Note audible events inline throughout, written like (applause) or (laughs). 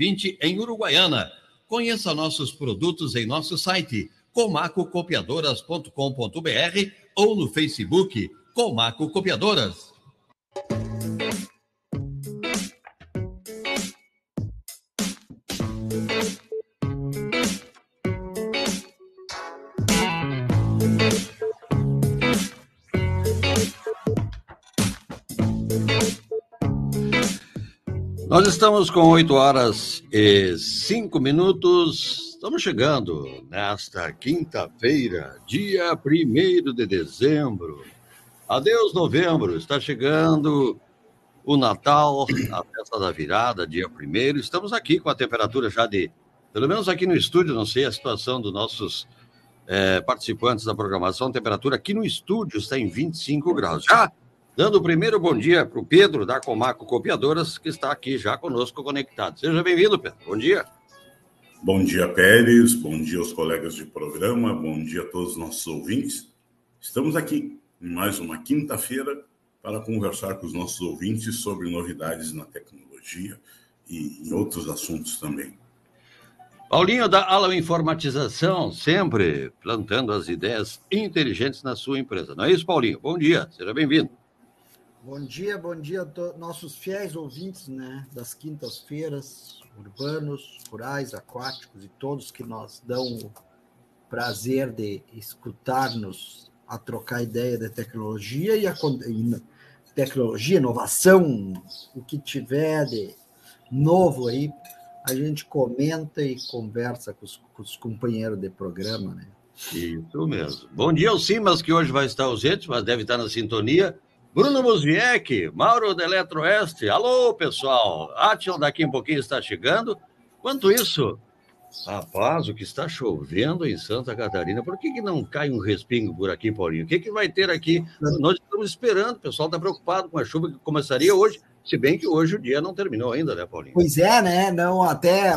2020 em Uruguaiana. Conheça nossos produtos em nosso site comacocopiadoras.com.br ou no Facebook Comaco Copiadoras. Nós estamos com 8 horas e 5 minutos. Estamos chegando nesta quinta-feira, dia 1 de dezembro. Adeus, novembro. Está chegando o Natal, a festa da virada, dia 1. Estamos aqui com a temperatura já de, pelo menos aqui no estúdio, não sei a situação dos nossos é, participantes da programação, a temperatura aqui no estúdio está em 25 graus. Já Dando o primeiro bom dia para o Pedro, da Comaco Copiadoras, que está aqui já conosco conectado. Seja bem-vindo, Pedro. Bom dia. Bom dia, Pérez. Bom dia aos colegas de programa. Bom dia a todos os nossos ouvintes. Estamos aqui em mais uma quinta-feira para conversar com os nossos ouvintes sobre novidades na tecnologia e em outros assuntos também. Paulinho da Alam Informatização, sempre plantando as ideias inteligentes na sua empresa. Não é isso, Paulinho? Bom dia, seja bem-vindo. Bom dia, bom dia a nossos fiéis ouvintes né, das quintas-feiras, urbanos, rurais, aquáticos e todos que nos dão o prazer de escutar-nos a trocar ideia de tecnologia e, a, tecnologia, inovação, o que tiver de novo aí, a gente comenta e conversa com os, com os companheiros de programa, né? Isso mesmo. Bom dia ao Simas, que hoje vai estar ausente, mas deve estar na sintonia. Bruno Musviec, Mauro da Eletroeste. Alô, pessoal. Atil daqui um pouquinho está chegando. Quanto isso, rapaz, o que está chovendo em Santa Catarina, por que, que não cai um respingo por aqui, Paulinho? O que, que vai ter aqui? Nós estamos esperando, o pessoal está preocupado com a chuva que começaria hoje, se bem que hoje o dia não terminou ainda, né, Paulinho? Pois é, né? Não, até.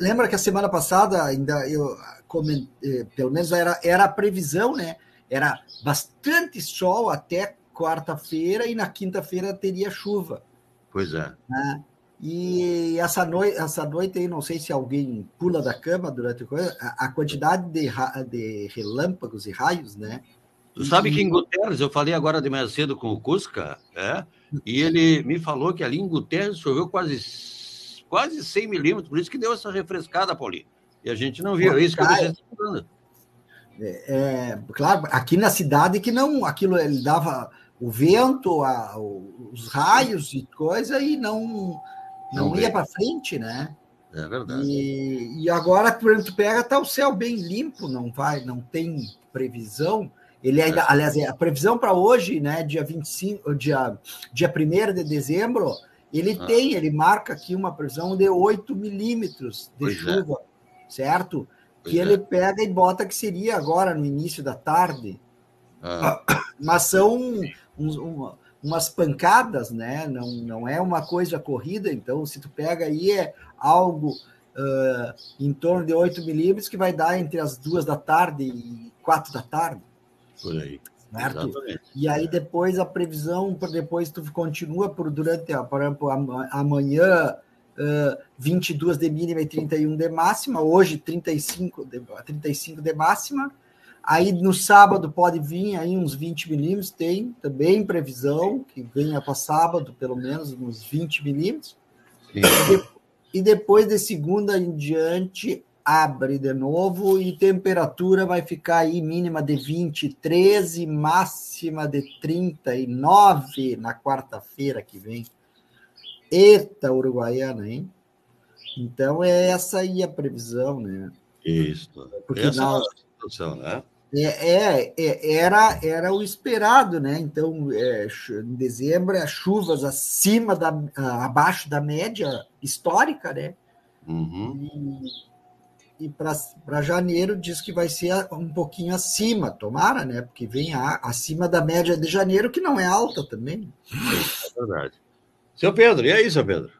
Lembra que a semana passada ainda eu comentei, eh, pelo menos era, era a previsão, né? Era bastante sol até quarta-feira e na quinta-feira teria chuva. Pois é. Né? E essa noite, essa noite aí, não sei se alguém pula da cama durante a, a quantidade de, de relâmpagos e raios, né? Tu sabe que em Guterres, eu falei agora de manhã cedo com o Cusca, é? e ele me falou que ali em Guterres choveu quase, quase 100 milímetros, por isso que deu essa refrescada, Paulinho. E a gente não viu, é isso que eu estou é, é, claro, aqui na cidade que não, aquilo ele dava o vento, a, os raios e coisa, e não, não, não ia para frente, né? É verdade. E, e agora, por tu pega, tá o céu bem limpo, não vai, não tem previsão. Ele ainda, é. aliás, a previsão para hoje, né, dia 25, dia, dia 1 de dezembro, ele ah. tem, ele marca aqui uma previsão de 8 milímetros de pois é. chuva, é. certo? Pois que ele é. pega e bota que seria agora no início da tarde. Ah. Mas são uns, uma, umas pancadas, né? Não, não é uma coisa corrida, então se tu pega aí é algo uh, em torno de 8 milímetros que vai dar entre as duas da tarde e quatro da tarde. Por aí. Certo? E aí depois a previsão, depois tu continua por durante, por exemplo, amanhã uh, 22 de mínima e 31 de máxima, hoje 35 de, 35 de máxima, Aí no sábado pode vir aí uns 20 milímetros, tem também previsão que venha para sábado, pelo menos uns 20 milímetros. E depois de segunda em diante, abre de novo e temperatura vai ficar aí mínima de 23 e máxima de 39 na quarta-feira que vem. Eita, Uruguaiana, hein? Então é essa aí a previsão, né? Isso. Porque essa é a situação, né? É, é, é, era, era o esperado, né? Então, é, em dezembro, as chuvas acima da, abaixo da média histórica, né? Uhum. E, e para janeiro diz que vai ser um pouquinho acima, tomara, né? Porque vem a, acima da média de janeiro, que não é alta também. É verdade. Seu Pedro, e aí, seu Pedro?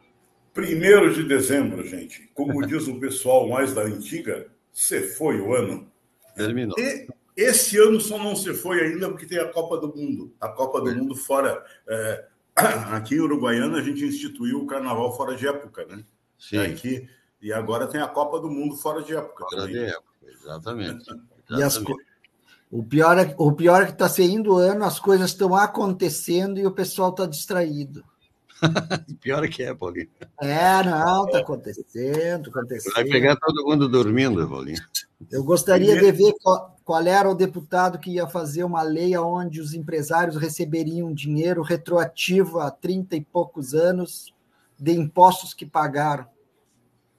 Primeiro de dezembro, gente. Como diz o pessoal mais da antiga, se foi o ano. Terminou. E esse ano só não se foi ainda porque tem a Copa do Mundo. A Copa do Mundo fora. É, (clears throat) aqui em Uruguaiana, a gente instituiu o carnaval fora de época, né? Sim. Aqui, e agora tem a Copa do Mundo fora de época. Fora de época, exatamente. (laughs) exatamente. As, o pior é, o pior é que está saindo o ano, as coisas estão acontecendo e o pessoal está distraído. (laughs) pior é que é, Paulinho. É, não, está acontecendo, acontecendo. Vai pegar todo mundo dormindo, Paulinho. Eu gostaria de ver qual, era o deputado que ia fazer uma lei onde os empresários receberiam dinheiro retroativo a 30 e poucos anos de impostos que pagaram.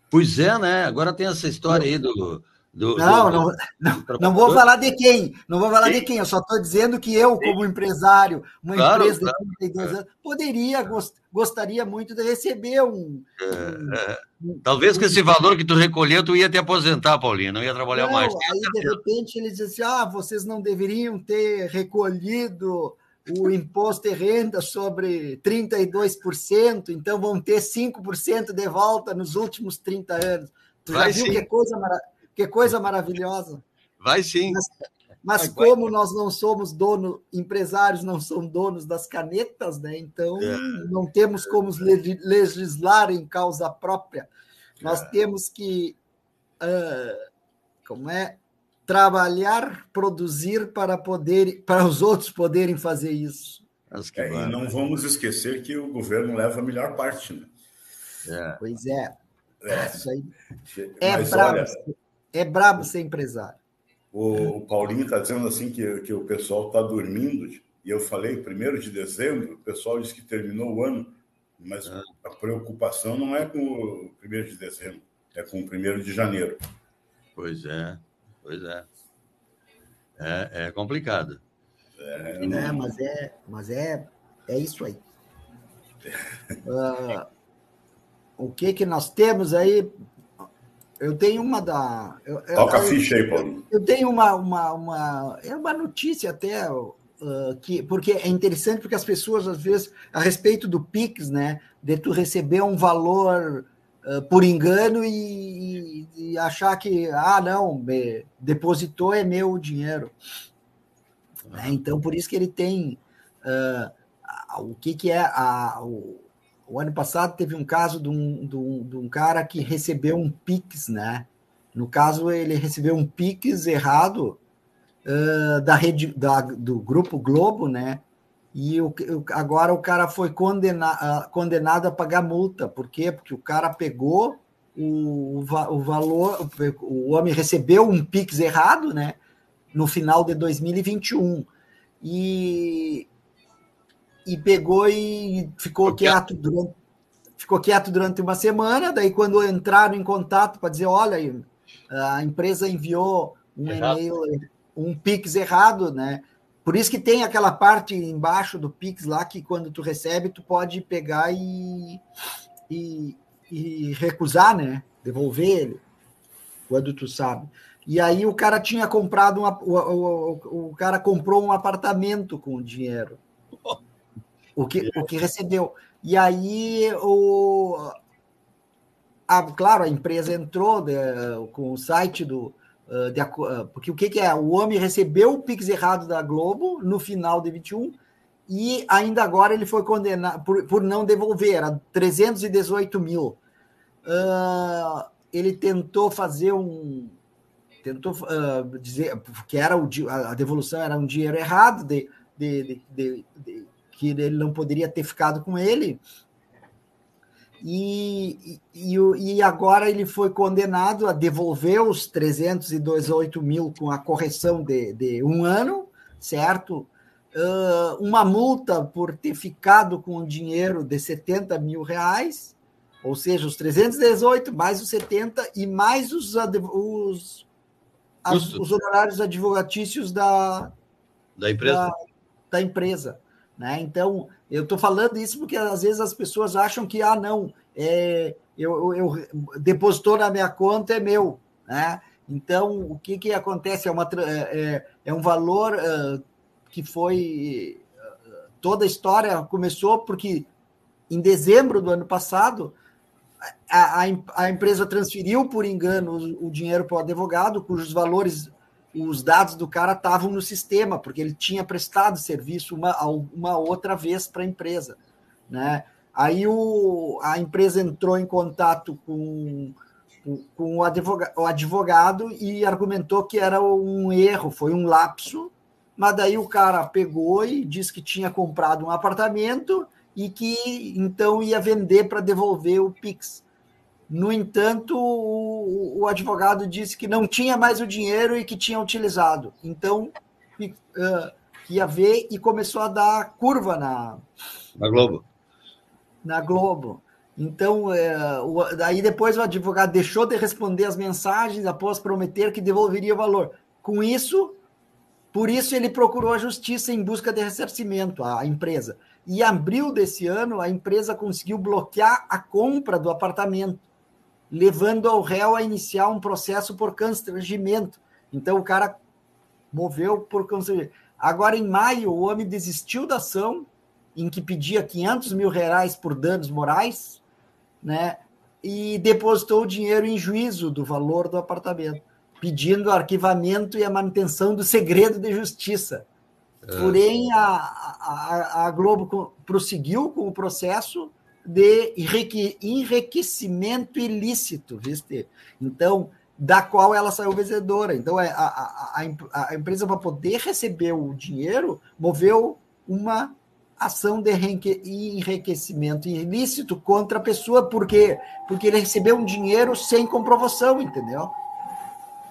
Pois é, né? Agora tem essa história aí do, do, não, do, não, não, não, vou falar de quem, não vou falar de quem, eu só estou dizendo que eu, como empresário, uma claro, empresa claro, de 32 é. anos, poderia, gost, gostaria muito de receber um. É, um, é. Talvez um, com esse valor que tu recolheu, tu ia te aposentar, Paulinho, não ia trabalhar não, mais. Aí, de repente, eles dizem assim: ah, vocês não deveriam ter recolhido o imposto de renda sobre 32%, então vão ter 5% de volta nos últimos 30 anos. Tu já Vai viu sim. que coisa maravilhosa? Que coisa maravilhosa. Vai sim. Mas, mas vai, como vai. nós não somos donos, empresários não são donos das canetas, né? Então é. não temos como legislar em causa própria. Nós é. temos que uh, como é trabalhar, produzir para poder para os outros poderem fazer isso. É, e não vamos esquecer que o governo leva a melhor parte, né? É. Pois é. é. Isso aí é brabo. Olha, é brabo ser empresário. O, o Paulinho está dizendo assim que, que o pessoal está dormindo. E eu falei, primeiro de dezembro, o pessoal disse que terminou o ano, mas ah. a preocupação não é com o primeiro de dezembro, é com o primeiro de janeiro. Pois é, pois é. É, é complicado. É, não... é, mas é, mas é, é isso aí. Uh, (laughs) o que que nós temos aí eu tenho uma da. Eu, Toca eu, a ficha aí, Paulo. Eu tenho uma, uma, uma. É uma notícia até. Uh, que, porque é interessante porque as pessoas, às vezes, a respeito do Pix, né? De tu receber um valor uh, por engano e, e, achar que, ah, não, depositou é meu dinheiro. Né? Então, por isso que ele tem. Uh, o que, que é a, o, o ano passado teve um caso de um, de um, de um cara que recebeu um Pix, né? No caso, ele recebeu um Pix errado uh, da rede da, do Grupo Globo, né? E o, agora o cara foi condena, uh, condenado a pagar multa. Por quê? Porque o cara pegou o, o valor, o homem recebeu um Pix errado, né? No final de 2021. E e pegou e ficou quieto durante, ficou quieto durante uma semana. Daí, quando entraram em contato para dizer, olha, a empresa enviou um e-mail, um Pix errado, né? Por isso que tem aquela parte embaixo do Pix lá que quando tu recebe, tu pode pegar e, e, e recusar, né? Devolver ele, quando tu sabe. E aí o cara tinha comprado uma, o, o, o cara comprou um apartamento com o dinheiro o que, o que recebeu. E aí, o, a, claro, a empresa entrou de, com o site do. De, porque o que, que, é? O homem recebeu o Pix errado da Globo no final de 21 e ainda agora ele foi condenado por, por não devolver, era 318 mil. Uh, ele tentou fazer um. Tentou uh, dizer que era o, a devolução era um dinheiro errado de, de, de, de que ele não poderia ter ficado com ele. E, e, e agora ele foi condenado a devolver os 318 mil com a correção de, de um ano, certo? Uh, uma multa por ter ficado com o dinheiro de 70 mil reais, ou seja, os 318 mais os 70 e mais os, os, as, os honorários advogatícios da, da empresa. Da, da empresa. Né? Então, eu estou falando isso porque às vezes as pessoas acham que, ah, não, é, eu, eu, depositou na minha conta, é meu. Né? Então, o que, que acontece? É, uma, é, é, é um valor uh, que foi. Toda a história começou porque em dezembro do ano passado. A, a, a empresa transferiu por engano o, o dinheiro para o advogado, cujos valores os dados do cara estavam no sistema, porque ele tinha prestado serviço uma, uma outra vez para a empresa. Né? Aí o, a empresa entrou em contato com, com o, advogado, o advogado e argumentou que era um erro, foi um lapso, mas daí o cara pegou e disse que tinha comprado um apartamento e que então ia vender para devolver o Pix. No entanto, o, o, advogado disse que não tinha mais o dinheiro e que tinha utilizado. Então, uh, ia ver e começou a dar curva na, na Globo na Globo. Então, é, o, daí depois o advogado deixou de responder as mensagens após prometer que devolveria o valor. Com isso, por isso ele procurou a justiça em busca de ressarcimento, a empresa. E em abril desse ano, a empresa conseguiu bloquear a compra do apartamento, levando ao réu a iniciar um processo por constrangimento. Então, o cara moveu por constrangimento. Agora, em maio, o homem desistiu da ação em que pedia 500 mil reais por danos morais, né? E depositou o dinheiro em juízo do valor do apartamento, pedindo arquivamento e a manutenção do segredo de justiça. É. Porém, a, a, a Globo prosseguiu com o processo de enriquecimento ilícito, viste? Então, da qual ela saiu vencedora. Então, é, a, a, a empresa, para poder receber o dinheiro, moveu uma ação de enriquecimento ilícito contra a pessoa, porque porque ele recebeu um dinheiro sem comprovação, entendeu?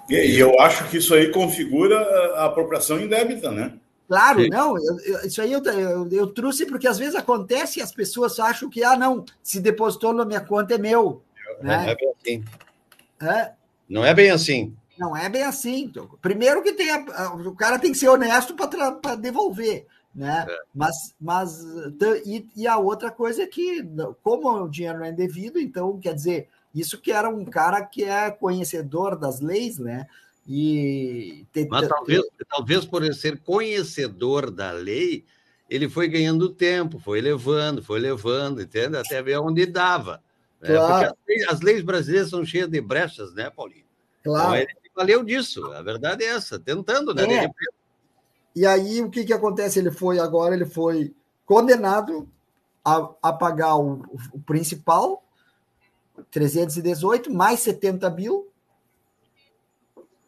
E, e eu acho que isso aí configura a apropriação indébita, né? Claro, Sim. não, eu, eu, isso aí eu, eu, eu, trouxe porque às vezes acontece e as pessoas acham que, ah, não, se depositou na minha conta é meu. Não, né? não é bem assim. É? Não é bem assim. Não é bem assim. Primeiro que tem a, o cara tem que ser honesto para devolver né? É. Mas, mas e, e, a outra coisa é que, como o dinheiro não é devido, então quer dizer, isso que era um cara que é conhecedor das leis, né? E mas talvez, talvez por ser conhecedor da lei, ele foi ganhando tempo, foi levando, foi levando, entende? Até ver onde dava. Né? Claro. Porque as leis, as leis, brasileiras são cheias de brechas, né, Paulinho? Então, claro. Então, ele valeu disso, a verdade é essa, tentando, né? É. E aí o que, que acontece? Ele foi agora, ele foi condenado a, a pagar o, o principal, 318, mais 70 mil,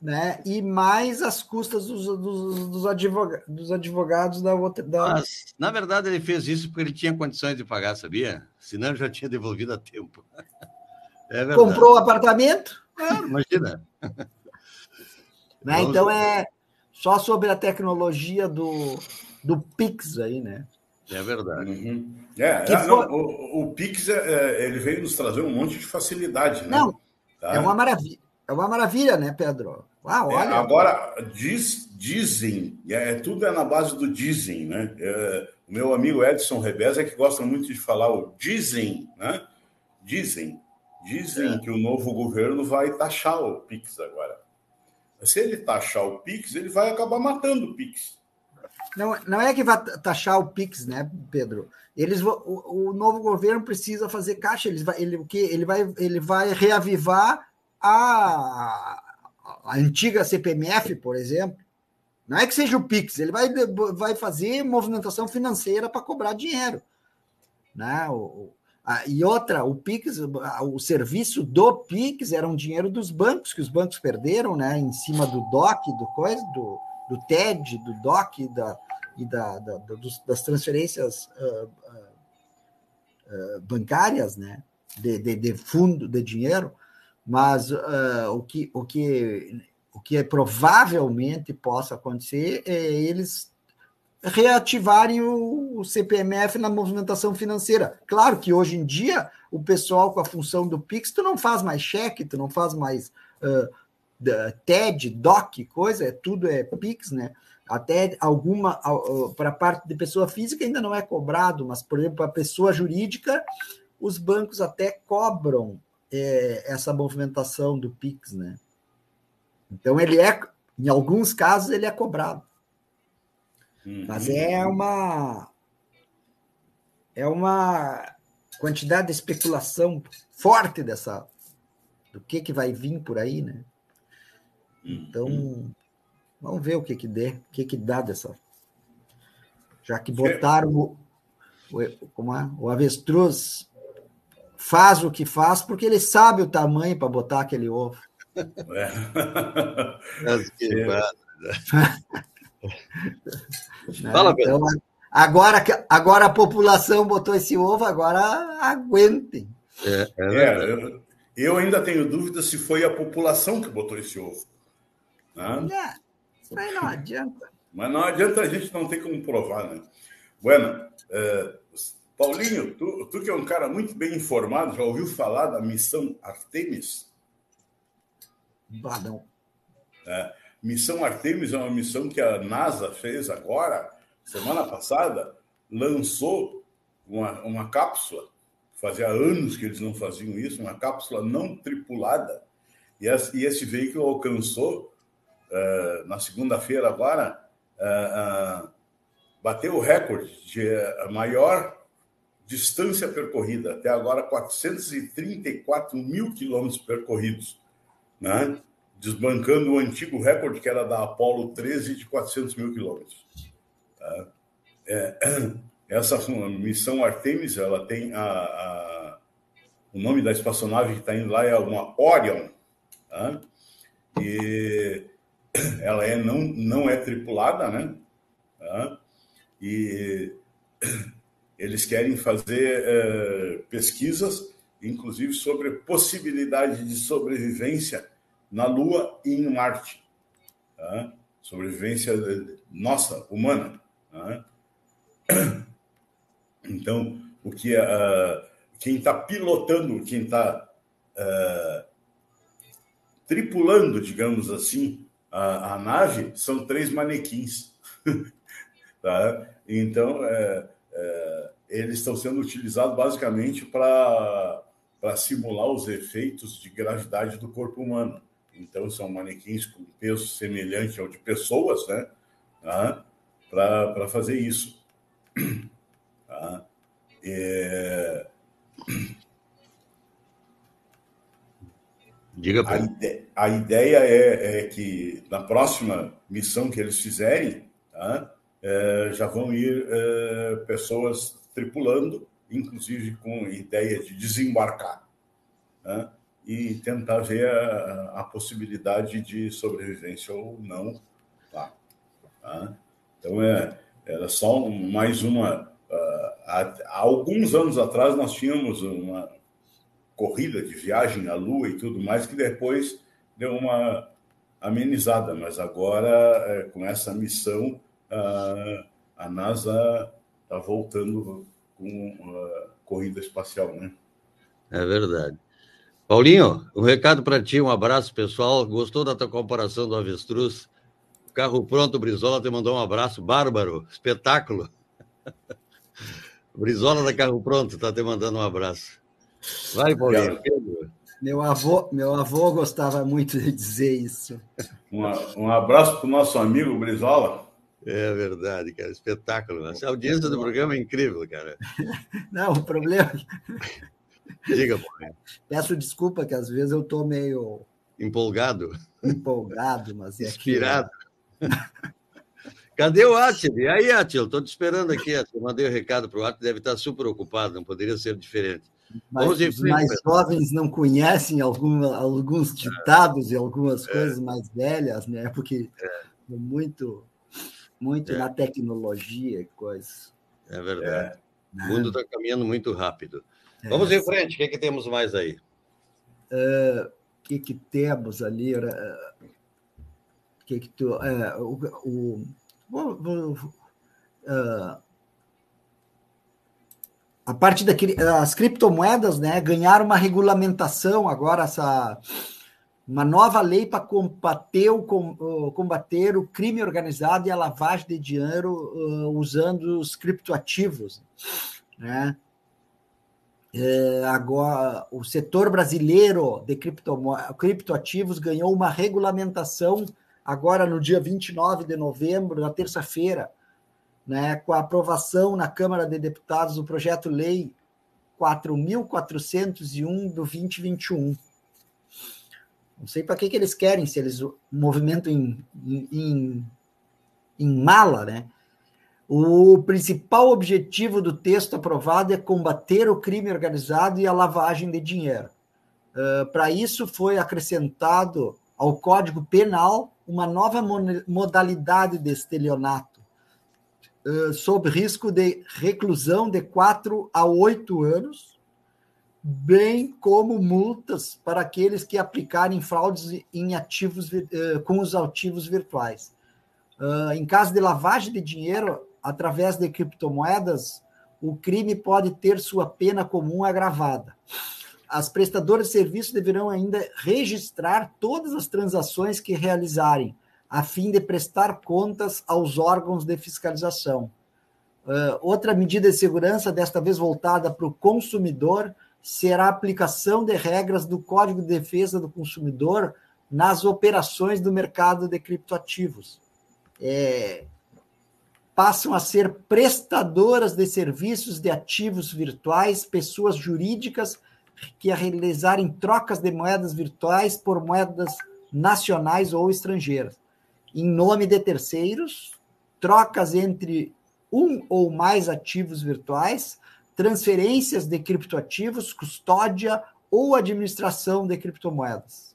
né? E mais as custas dos, dos, dos, advogados, dos advogados da outra. Da... Mas, na verdade, ele fez isso porque ele tinha condições de pagar, sabia? Senão já tinha devolvido a tempo. (laughs) É Comprou o apartamento? É, imagina. (laughs) Né? Então é só sobre a tecnologia do, do Pix aí, né? É verdade. Uhum. É, é não, o, o, Pix é, é, ele veio nos trazer um monte de facilidade, né? Não, tá? é uma maravilha. É uma maravilha, né, Pedro? Ah, olha. É, agora, diz, dizem, é, tudo é na base do dizem, né? É, o meu amigo Edson Rebes é que gosta muito de falar o dizem, né? Dizem. Dizem é. que o novo governo vai taxar o Pix agora. Se ele taxar o Pix, ele vai acabar matando o Pix. Não, não é que vai taxar o Pix, né, Pedro? Eles, o, o novo governo precisa fazer caixa. Ele vai, ele, o que ele vai, ele vai reavivar a, a antiga CPMF, por exemplo. Não é que seja o Pix, ele vai, vai fazer movimentação financeira para cobrar dinheiro. Né? O, ah, e outra, o Pix, o serviço do Pix era um dinheiro dos bancos, que os bancos perderam, né? Em cima do DOC, do coisa, do, do TED, do DOC da, e da, da dos, das transferências uh, uh, bancárias, né? De, de, de, fundo de dinheiro, mas o, que, o, que, o que provavelmente possa acontecer é eles reativarem o, o CPMF na movimentação financeira. Claro que hoje em dia o pessoal com a função do Pix, tu não faz mais cheque, tu não faz mais uh, TED, DOC, coisa, é, tudo é Pix, né? Até alguma, uh, para a parte de pessoa física ainda não é cobrado, mas, por exemplo, para a pessoa jurídica, os bancos até cobram é, essa movimentação do Pix, né? Então, ele é, em alguns casos, ele é cobrado. Uhum. Mas é uma é uma quantidade de especulação forte dessa do que que vai vir por aí, né? Então, uhum. vamos ver o que que der, o que que dá dessa. Já que botaram o, o, como é? o avestruz faz o que faz porque ele sabe o tamanho para botar aquele ovo. É. (laughs) Fala, então, agora, agora a população botou esse ovo, agora aguentem. É, é, é eu, eu, ainda tenho dúvida se foi a população que botou esse ovo. Né? É, isso aí não (laughs) adianta. Mas não adianta a gente não ter como provar, né? Bueno, é, Paulinho, tu, tu que é um cara muito bem informado, já ouviu falar da missão Artemis? Ah, não. É, missão Artemis é uma missão que a NASA fez agora, semana passada, lançou uma, uma cápsula. Fazia anos que eles não faziam isso, uma cápsula não tripulada. E esse, e esse veículo alcançou, uh, na segunda-feira agora, uh, uh, bateu o recorde de maior distância percorrida, até agora 434 mil quilômetros percorridos, né? desbancando o antigo recorde que era da Apollo 13 de 400 mil quilômetros. Tá? É, (clears throat) essa missão Artemis, ela tem a, a, o nome da espaçonave que está indo lá é uma Orion, tá? e (clears throat) ela é, não, não é tripulada, né? Tá? E (clears throat) eles querem fazer é, pesquisas, inclusive sobre possibilidade de sobrevivência na Lua e em Marte. Tá? Sobrevivência nossa, humana. Tá? Então, o que uh, quem está pilotando, quem está uh, é, tripulando, digamos assim, a, a, nave são três manequins. (laughs) tá? Então, é, eles estão sendo utilizados basicamente para simular os efeitos de gravidade do corpo humano. Então, são manequins com peso semelhante ao de pessoas, né? Tá? Para fazer isso. (clears throat) Tá? É... Diga a, ide a ideia é, é, que na próxima missão que eles fizerem, tá? é, já vão ir é, pessoas tripulando, inclusive com ideia de desembarcar né? e tentar ver a, a, possibilidade de sobrevivência ou não lá. Tá? Então, é, era só mais uma. Uh, há, há alguns anos atrás, nós tínhamos uma corrida de viagem à Lua e tudo mais, que depois deu uma amenizada, mas agora, é, com essa missão, a, a NASA está voltando com a corrida espacial, né? É verdade. Paulinho, um recado para ti, um abraço pessoal. Gostou da tua comparação do avestruz? Carro pronto, Brizola te mandou um abraço. Bárbaro, espetáculo. (laughs) Brizola da Carro Pronto está te mandando um abraço. Vai, Paulinho. Meu avô, meu avô gostava muito de dizer isso. Um, um abraço para o nosso amigo Brizola. É verdade, cara. Espetáculo. A audiência do programa é incrível, cara. (laughs) Não, o problema. É (laughs) Diga, Paulinho. Peço desculpa que às vezes eu estou meio. Empolgado? Empolgado, mas é Inspirado. Que... (laughs) Cadê o Atil? E aí, Atil? Estou te esperando aqui. Eu mandei o um recado para o Atil, deve estar super ocupado, não poderia ser diferente. Mas os mais jovens não conhecem algum, alguns ditados e algumas é. coisas mais velhas, né? Porque é muito muito é. na tecnologia e coisas. É verdade. É. O mundo está caminhando muito rápido. É. Vamos em frente, o que, é que temos mais aí? O que, que temos ali? O que, que tu. O, o, a parte das criptomoedas, né, ganharam uma regulamentação agora, essa uma nova lei para combater o, combater o crime organizado e a lavagem de dinheiro uh, usando os criptoativos. Né? É, agora, o setor brasileiro de cripto, criptoativos ganhou uma regulamentação agora no dia 29 de novembro, na terça-feira, né, com a aprovação na Câmara de Deputados do projeto Lei 4.401 do 2021. Não sei para que, que eles querem, se eles movimentam em, em, em mala, né? O principal objetivo do texto aprovado é combater o crime organizado e a lavagem de dinheiro. Uh, Para isso, foi acrescentado ao Código Penal uma nova modalidade de estelionato, uh, sob risco de reclusão de quatro a oito anos, bem como multas para aqueles que aplicarem fraudes em ativos uh, com os ativos virtuais. em caso de lavagem de dinheiro através de criptomoedas, o crime pode ter sua pena comum agravada as prestadoras de serviço deverão ainda registrar todas as transações que realizarem, a fim de prestar contas aos órgãos de fiscalização. Uh, outra medida de segurança, desta vez voltada para o consumidor, será a aplicação de regras do Código de Defesa do Consumidor nas operações do mercado de criptoativos. É, passam a ser prestadoras de serviços de ativos virtuais, pessoas jurídicas que a realizarem trocas de moedas virtuais por moedas nacionais ou estrangeiras, em nome de terceiros, trocas entre um ou mais ativos virtuais, transferências de criptoativos, custódia ou administração de criptomoedas,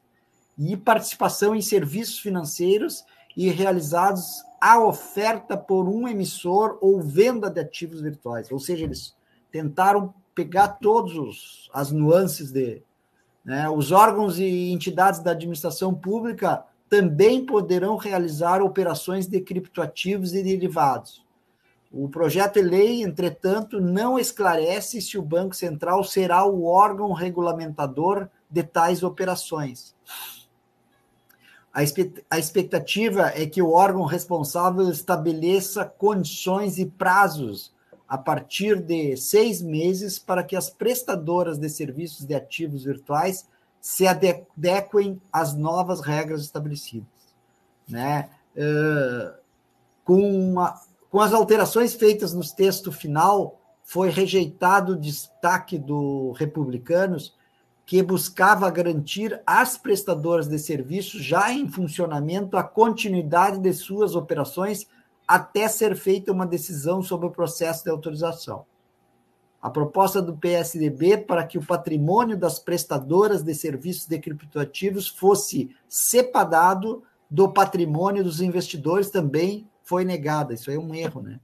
e participação em serviços financeiros e realizados à oferta por um emissor ou venda de ativos virtuais. Ou seja, eles tentaram pegar todas as nuances de. Né? Os órgãos e entidades da administração pública também poderão realizar operações de criptoativos e derivados. O projeto de lei, entretanto, não esclarece se o Banco Central será o órgão regulamentador de tais operações. A expectativa é que o órgão responsável estabeleça condições e prazos a partir de seis meses para que as prestadoras de serviços de ativos virtuais se adequem às novas regras estabelecidas. Né? Uh, com, com as alterações feitas no texto final, foi rejeitado o destaque do Republicanos, que buscava garantir às prestadoras de serviços já em funcionamento a continuidade de suas operações até ser feita uma decisão sobre o processo de autorização. A proposta do PSDB para que o patrimônio das prestadoras de serviços de criptoativos fosse separado do patrimônio dos investidores também foi negada. Isso é um erro, né?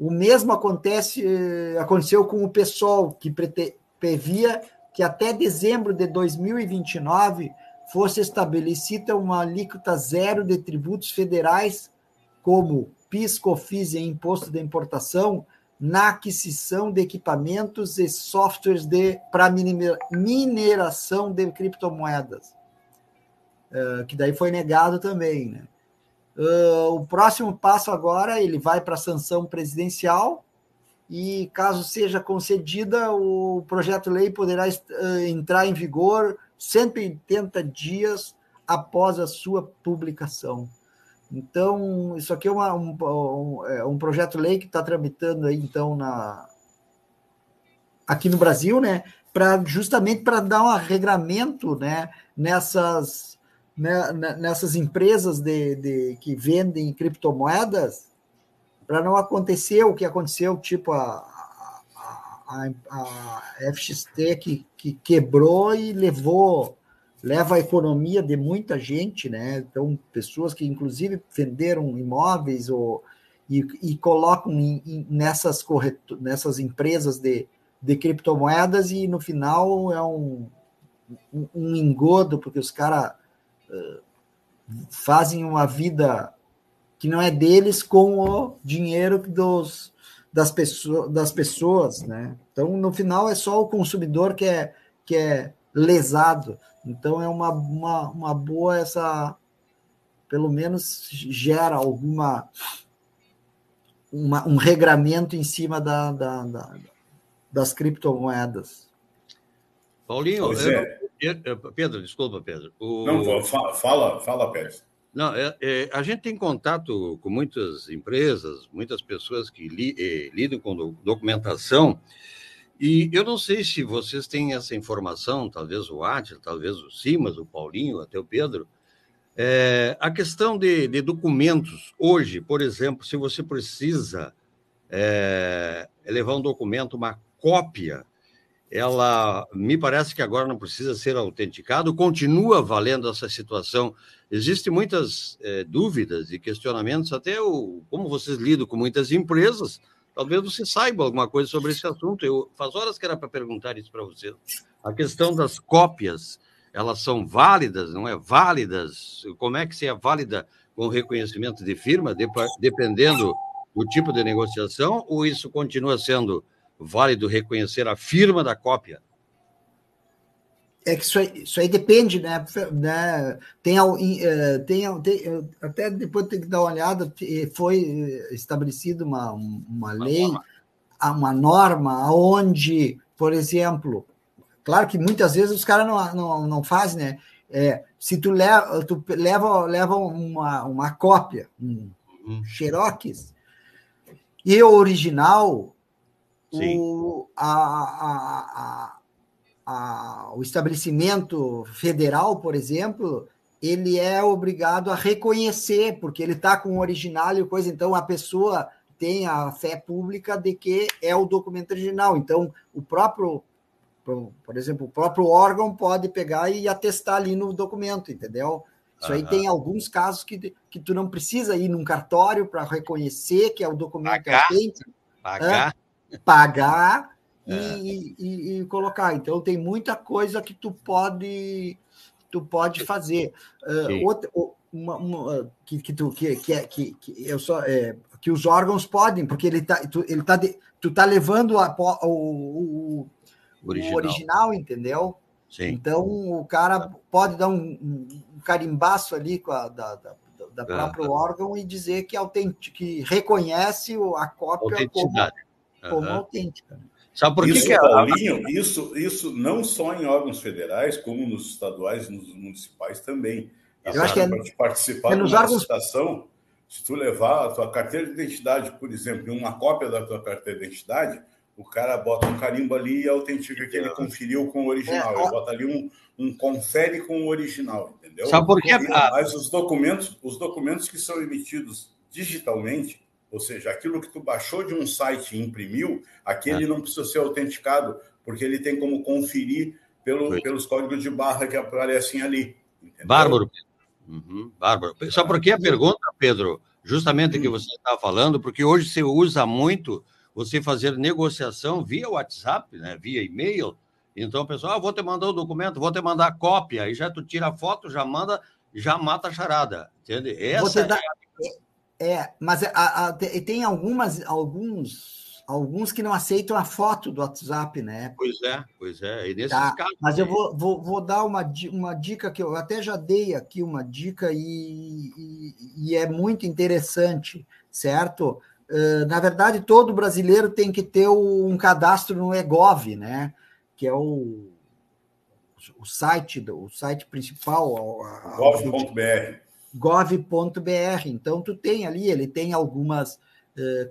O mesmo acontece, aconteceu com o PSOL, que previa que até dezembro de 2029 fosse estabelecida uma alíquota zero de tributos federais como PIS, COFIS e Imposto de Importação na aquisição de equipamentos e softwares para mineração de criptomoedas, uh, que daí foi negado também. Né? Uh, o próximo passo agora ele vai para a sanção presidencial e, caso seja concedida, o projeto lei poderá uh, entrar em vigor 180 dias após a sua publicação. Então, isso aqui é uma, um, um, é um projeto lei que está tramitando aí, então, na, aqui no Brasil, né? Pra, justamente para dar um regramento né, nessas, né, nessas empresas de, de, que vendem criptomoedas, para não acontecer o que aconteceu, tipo a, a, a, FXT que, que quebrou e levou leva a economia de muita gente, né? Então, pessoas que inclusive venderam imóveis ou, e, e colocam em, em, nessas, correto, nessas empresas de, de criptomoedas e no final é um, um, um engodo, porque os caras fazem uma vida que não é deles com o dinheiro dos, das, pessoas, das pessoas, né? Então, no final, é só o consumidor que é, que é lesado. Então é uma, uma, uma boa essa, pelo menos gera alguma uma, um regramento em cima da, da, da das criptomoedas. Paulinho, eu, eu, Pedro, desculpa, Pedro. O... Não, fala, fala, Pérez. Não, é, é, a gente tem contato com muitas empresas, muitas pessoas que li, eh, lidam com documentação e eu não sei se vocês têm essa informação, talvez o Átila, talvez o Simas, o Paulinho, até o Pedro, É, a questão de, de, documentos, hoje, por exemplo, se você precisa é, levar um documento, uma cópia, ela me parece que agora não precisa ser autenticado, continua valendo essa situação. Existem muitas é, dúvidas e questionamentos, até o, como vocês lidam com muitas empresas, talvez você saiba alguma coisa sobre esse assunto. Eu faz horas que era para perguntar isso para vocês. A questão das cópias, elas são válidas, não é válidas? Como é que se é válida com reconhecimento de firma, dependendo do tipo de negociação, ou isso continua sendo válido reconhecer a firma da cópia? É que isso aí, isso aí depende, né? né? Tem, eh, tem, tem, até depois tem que dar uma olhada, foi estabelecida uma, uma lei, uma norma onde, por exemplo, claro que muitas vezes os caras não, não, não fazem, né? É, se tu leva, tu leva, leva uma, uma cópia, um uhum. xerox, e o original, o, a, a, a, o estabelecimento federal, por exemplo, ele é obrigado a reconhecer, porque ele está com o original e coisa, então a pessoa tem a fé pública de que é o documento original. Então, o próprio, por exemplo, o próprio órgão pode pegar e atestar ali no documento, entendeu? Isso aí tem alguns casos que, que tu não precisa ir num cartório para reconhecer que é o documento autêntico. Pagar. Pagar é. e, e, e, colocar. Então tem muita coisa que tu pode tu pode fazer. Uh, outra, uma, uma, que, que, tu, que, que, é, que, que eu só é, que os órgãos podem, porque ele tá, tu, ele tá de, tu tá levando a, o, o, original. o original, entendeu? Sim. Então o cara pode dar um, um carimbaço ali com a, da, da, da próprio uhum. órgão e dizer que, autentic, que reconhece a cópia como, como uhum. autêntica. Né? Sabe por isso, que, Paulinho, isso, isso não só em órgãos federais, como nos estaduais e nos municipais também. Eu acho que é, para participar é de uma órgãos... licitação, se tu levar a tua carteira de identidade, por exemplo, uma cópia da tua carteira de identidade, o cara bota um carimbo ali e autentica que ele conferiu com o original. É, ele bota ali um, um confere com o original, entendeu? Sabe por quê? Mas os documentos, os documentos que são emitidos digitalmente, ou seja, aquilo que tu baixou de um site e imprimiu, aquele é. não precisa ser autenticado, porque ele tem como conferir pelo, pelos códigos de barra que aparecem ali. Entendeu? Bárbaro. Uhum, bárbaro. Só por que a pergunta, Pedro? Justamente hum. que você está falando, porque hoje se usa muito você fazer negociação via WhatsApp, né, via e-mail. Então, o pessoal, ah, vou te mandar o documento, vou te mandar a cópia, aí já tu tira a foto, já manda, já mata a charada. Entende? Essa dá... é, é, mas a, a, tem algumas, alguns alguns que não aceitam a foto do WhatsApp, né? Pois é, pois é. E nesses tá, casos. Mas eu vou, vou, vou dar uma, uma dica que eu até já dei aqui, uma dica, e, e, e é muito interessante, certo? na verdade, todo brasileiro tem que ter um cadastro no EGOV, né? Que é o, o site, o site principal. Gov.br. Gov.br. Então, tu tem ali, ele tem algumas.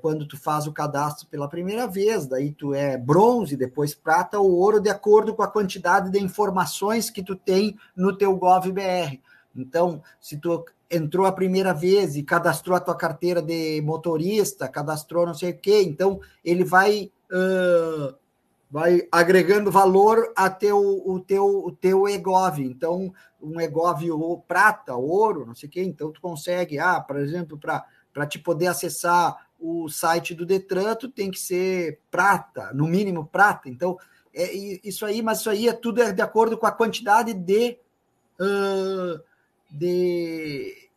Quando tu faz o cadastro pela primeira vez, daí tu é bronze, depois prata ou ouro, de acordo com a quantidade de informações que tu tem no teu GovBR. Então, se tu entrou a primeira vez e cadastrou a tua carteira de motorista, cadastrou não sei o quê, então ele vai uh, vai agregando valor até o, o, teu o teu EGOV. Então, um EGOV ou prata, ouro, não sei o quê, então tu consegue, ah, por exemplo, para te poder acessar o site do Detran, tu tem que ser prata, no mínimo prata. Então, é isso aí, mas isso aí é tudo de acordo com a quantidade de uh, de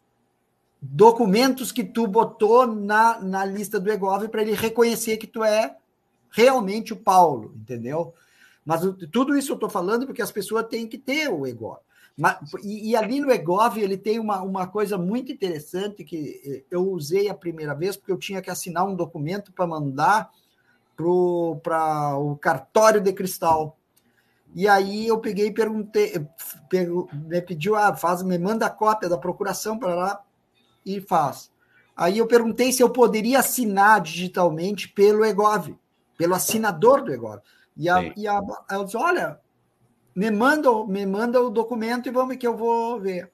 documentos que tu botou na, na lista do EGOV para ele reconhecer que tu é realmente o Paulo, entendeu? Mas tudo isso eu estou falando porque as pessoas têm que ter o EGOV. E, e, ali no EGOV ele tem uma, uma coisa muito interessante que eh, eu usei a primeira vez, porque eu tinha que assinar um documento para mandar para o cartório de cristal. E aí eu peguei e perguntei, me pediu, ah, faz, me manda a cópia da procuração para lá e faz. Aí eu perguntei se eu poderia assinar digitalmente pelo EGOV, pelo assinador do EGOV. E a, e a, ela disse, olha, me manda, me manda o documento e vamos que eu vou ver.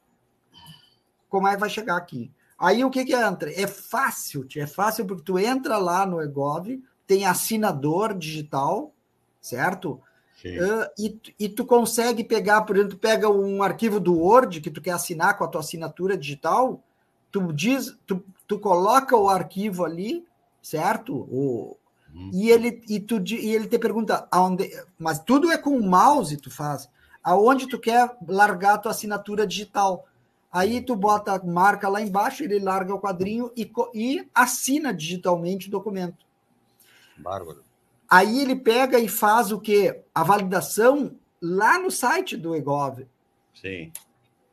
como é que vai chegar aqui. Aí o que que entra? É fácil, é fácil porque tu entra lá no Egov, tem assinador digital, certo? Uh, e, e tu consegue pegar, por exemplo, tu pega um arquivo do Word que tu quer assinar com a tua assinatura digital, tu diz, tu, tu coloca o arquivo ali, certo? O, hum. e, ele, e, tu, e ele te pergunta aonde. Mas tudo é com o mouse, tu faz. Aonde tu quer largar a tua assinatura digital. Aí tu bota, marca lá embaixo, ele larga o quadrinho e, e assina digitalmente o documento. Bárbaro. Aí ele pega e faz o quê? A validação lá no site do EGOV. Sim.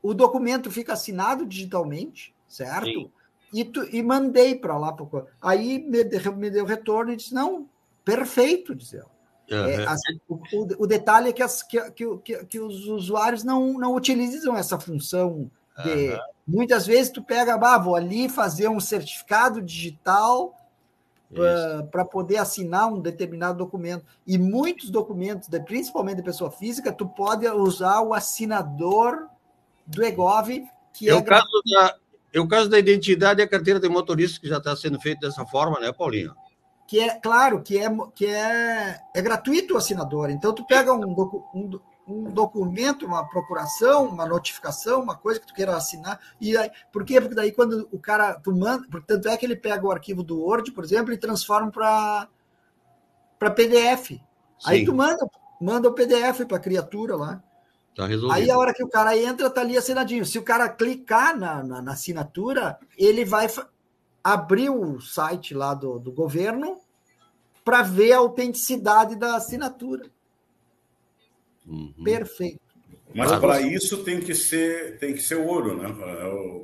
O documento fica assinado digitalmente, certo? Sim. E, tu, e mandei para lá. Aí me, me deu retorno e disse: não, perfeito, dizia. Uhum. É, assim, o, o, detalhe é que, as, que, que, que, os usuários não, não utilizam essa função de. Uhum. Muitas vezes tu pega, ah, vou ali fazer um certificado digital para poder assinar um determinado documento. E muitos documentos, principalmente de pessoa física, tu pode usar o assinador do EGOV, que é, é o caso da é o caso da identidade e a carteira de motorista que já está sendo feito dessa forma, né, Paulinho? Que é claro que é que é, é gratuito o assinador. Então tu pega um, docu, um, um documento, uma procuração, uma notificação, uma coisa que tu queira assinar. E aí, por quê? Porque daí quando o cara tu manda, tanto é que ele pega o arquivo do Word, por exemplo, e transforma para para PDF. Sim. Aí tu manda manda o PDF para a criatura lá. Tá resolvido. Aí a hora que o cara entra, tá ali assinadinho. Se o cara clicar na, na, na assinatura, ele vai abrir o site lá do, do governo para ver a autenticidade da assinatura. Uhum. Perfeito. Mas para isso tem que ser tem que ser ouro, né,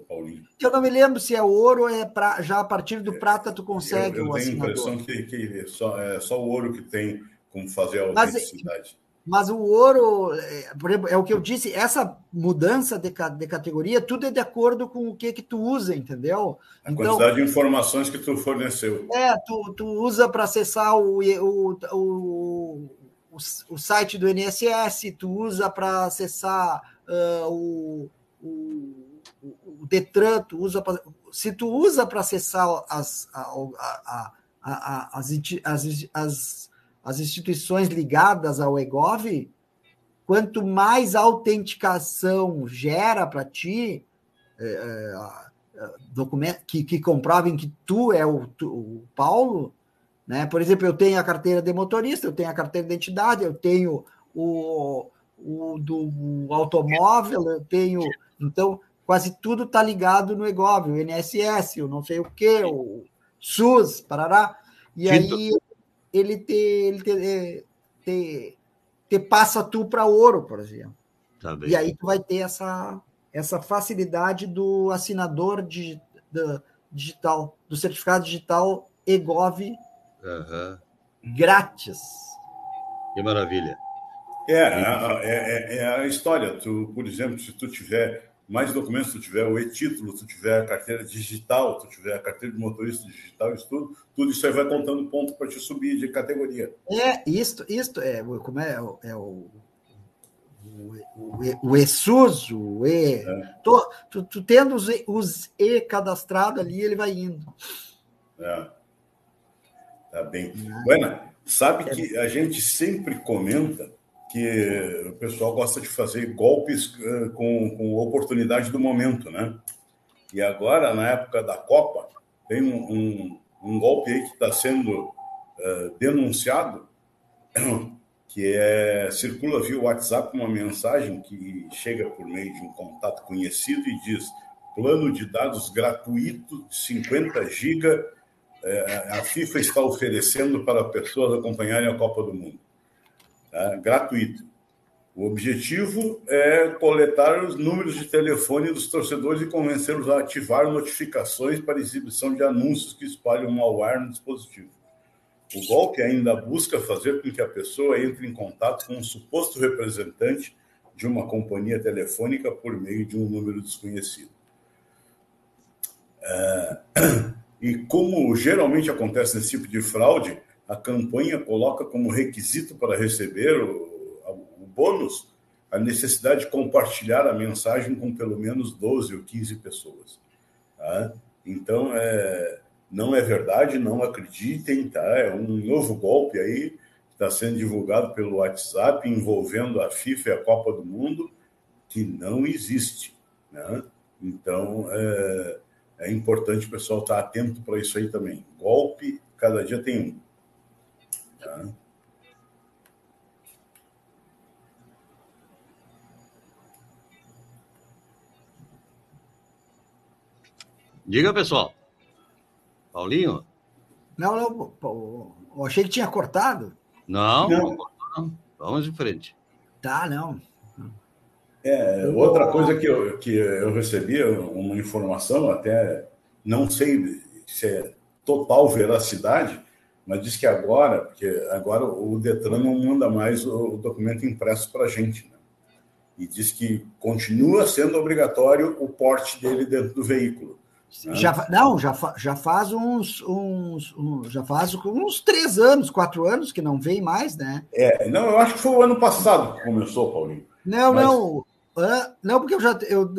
Paulinho? Eu não me lembro se é ouro ou é pra, já a partir do prata tu consegue eu, eu o tenho a impressão que, que só, é só o ouro que tem como fazer a autenticidade. Mas, mas o ouro, é, por exemplo, é o que eu disse, essa mudança de, de categoria, tudo é de acordo com o que que tu usa, entendeu? A então, quantidade de informações que tu forneceu. É, tu, tu usa para acessar o, o, o o, o site do INSS, tu usa para acessar uh, o, o, o, Detran, tu usa pra, se tu usa para acessar as, a, a, a, as, as, as, as instituições ligadas ao EGOV, quanto mais autenticação gera para ti, é, é, documento, que, que comprovem que tu é o, tu, o Paulo, né? Por exemplo, eu tenho a carteira de motorista, eu tenho a carteira de identidade, eu tenho o, o do automóvel, eu tenho. Então, quase tudo está ligado no EGOV, o INSS, o não sei o quê, o SUS, parará. E aí ele te, ele te, te, te passa tu para ouro, por exemplo. Tá e aí tu vai ter essa, essa facilidade do assinador de, do, digital, do certificado digital EGOV Uhum. Grátis. Que maravilha. É, é, é, é, a história. Tu, por exemplo, se tu tiver mais documentos, tu tiver o e-título, tu tiver a carteira digital, tu tiver a carteira de motorista digital, isso tudo, tudo isso aí vai contando ponto para te subir de categoria. É, isto, isto é, como é, é o o, o ESUS, o E. É. Tu, tu, tendo os E, os e cadastrado ali, ele vai indo. É. Tá bem. Buena, sabe que a gente sempre comenta que o pessoal gosta de fazer golpes uh, com, com oportunidade do momento, né? E agora, na época da Copa, tem um, um, um golpe aí que está sendo uh, denunciado, (clears throat) que é circula via WhatsApp uma mensagem que chega por meio de um contato conhecido e diz plano de dados gratuito de 50 GB é, a FIFA está oferecendo para pessoas acompanharem a Copa do Mundo. Gratuito. O objetivo é coletar os números de telefone dos torcedores e convencê-los a ativar notificações para exibição de anúncios que espalham malware no dispositivo. O golpe ainda busca fazer com que a pessoa entre em contato com um suposto representante de uma companhia telefônica por meio de um número desconhecido. É... (clears throat) E como geralmente acontece nesse tipo de fraude, a campanha coloca como requisito para receber o, o bônus a necessidade de compartilhar a mensagem com pelo menos 12 ou 15 pessoas. Tá? Então, é, não é verdade, não acreditem, tá? É um novo golpe aí que está sendo divulgado pelo WhatsApp envolvendo a FIFA e a Copa do Mundo, que não existe. Né? Então, é, é importante o pessoal estar atento para isso aí também. Golpe, cada dia tem um. Tá? Diga, pessoal. Paulinho? Não, não. Eu achei que tinha cortado. Não, não. não. Vamos em frente. Tá, não. É, outra coisa que eu, que eu recebi, uma informação, até não sei se é total veracidade, mas diz que agora, porque agora o Detran não manda mais o documento impresso para a gente. Né? E diz que continua sendo obrigatório o porte dele dentro do veículo. Né? Já, não, já, já faz uns, uns, uns, já faz uns três anos, quatro anos que não vem mais, né? É, não, eu acho que foi o ano passado que começou, Paulinho. Não, Mas... não. Não, porque eu já eu,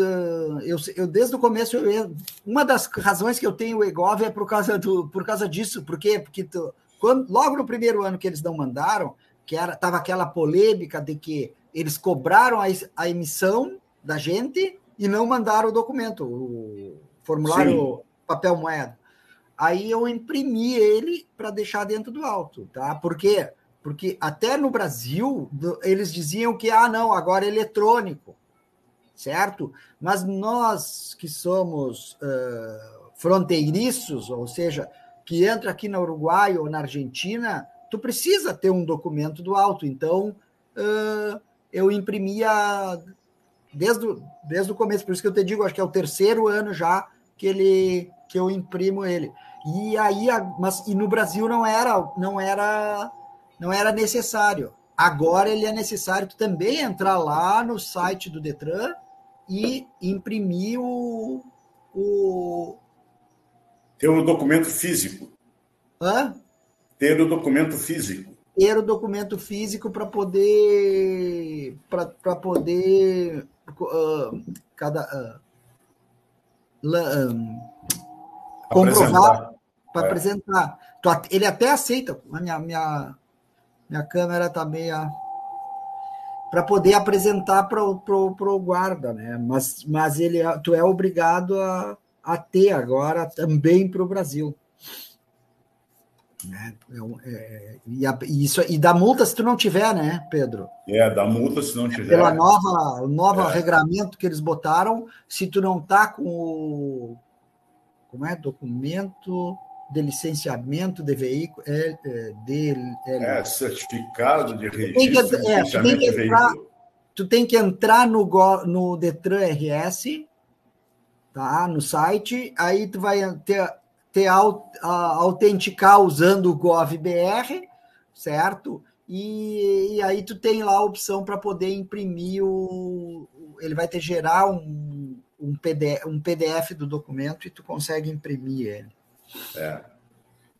eu, eu desde o começo eu, uma das razões que eu tenho o EGOV é por causa do por causa disso, por quê? Porque tu, quando, logo no primeiro ano que eles não mandaram, que era tava aquela polêmica de que eles cobraram a, a emissão da gente e não mandaram o documento, o, formulário Sim. papel moeda. Aí eu imprimi ele para deixar dentro do alto, tá? Por quê? Porque até no Brasil eles diziam que ah, não, agora é eletrônico, certo? Mas nós que somos uh, fronteiriços, ou seja, que entra aqui na Uruguai ou na Argentina, tu precisa ter um documento do alto. Então, uh, eu imprimia desde, o, desde o começo, por isso que eu te digo, acho que é o terceiro ano já que ele que eu imprimo ele. E aí, mas e no Brasil não era não era não era necessário. Agora ele é necessário também entrar lá no site do Detran e imprimir o, o... ter o documento físico. Hã? Ter o documento físico. Ter o documento físico para poder para poder uh, cada uh, um, comprovar para é. apresentar. Ele até aceita. A minha, minha, minha câmera está meia. Para poder apresentar para o guarda, né? Mas, mas ele, tu é obrigado a, a ter agora também para o Brasil. É, é, é, e, a, e, isso, e dá multa se tu não tiver, né, Pedro? É, dá multa se não tiver. Pela nova, o novo é. regramento que eles botaram, se tu não tá com o como é documento de licenciamento de veículo, é, é, de, é, é certificado de registro tem que, é, tu tem que entrar, tu tem que entrar no, no Detran RS, tá, no site, aí tu vai ter ter autenticar usando o GovBR, certo? E, e, aí tu tem lá a opção para poder imprimir o. Ele vai te gerar um, um, PDF, um PDF do documento e tu consegue imprimir ele. É.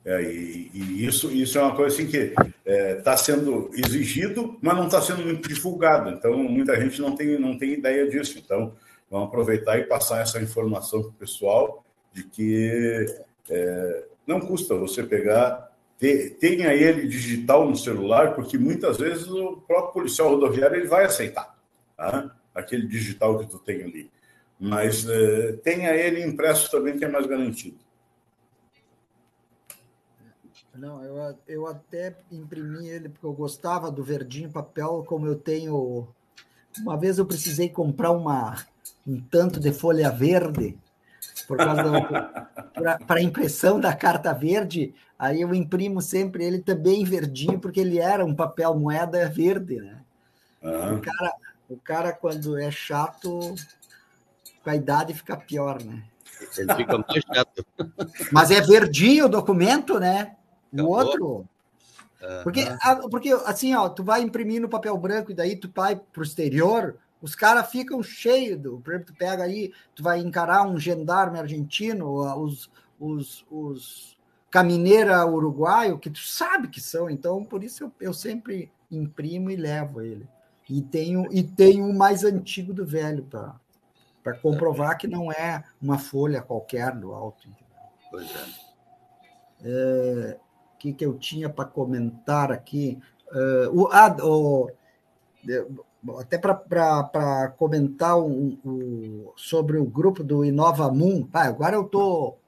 é e, e, isso, isso é uma coisa assim que está é, tá sendo exigido, mas não está sendo muito divulgado. Então, muita gente não tem, não tem ideia disso. Então, vamos aproveitar e passar essa informação para o pessoal de que é, não custa você pegar, ter, tenha ele digital no celular, porque muitas vezes o próprio policial rodoviário ele vai aceitar tá? aquele digital que tu tem ali. Mas é, tenha ele impresso também, que é mais garantido. Não, eu, eu até imprimi ele porque eu gostava do verdinho papel, como eu tenho. Uma vez eu precisei comprar uma, um tanto de folha verde por causa para impressão da carta verde, aí eu imprimo sempre ele também verdinho, porque ele era um papel moeda verde, né? Uhum. O, cara, o cara, quando é chato, com a idade fica pior, né? Ele fica mais chato. Mas é verdinho o documento, né? O Acabou. outro. Uhum. Porque, porque, assim, ó, tu vai imprimir no papel branco e daí tu vai para o exterior, os caras ficam cheios do. Por exemplo, tu pega aí, tu vai encarar um gendarme argentino, os, os, os camineira uruguaio, que tu sabe que são, então por isso eu, eu sempre imprimo e levo ele. E tenho, e tenho o mais antigo do velho para comprovar que não é uma folha qualquer do alto. Pois é. é que, eu tinha para comentar aqui? Uh, o, ah, o, até para comentar um, um, sobre o grupo do Inova Moon. Ah, agora eu estou.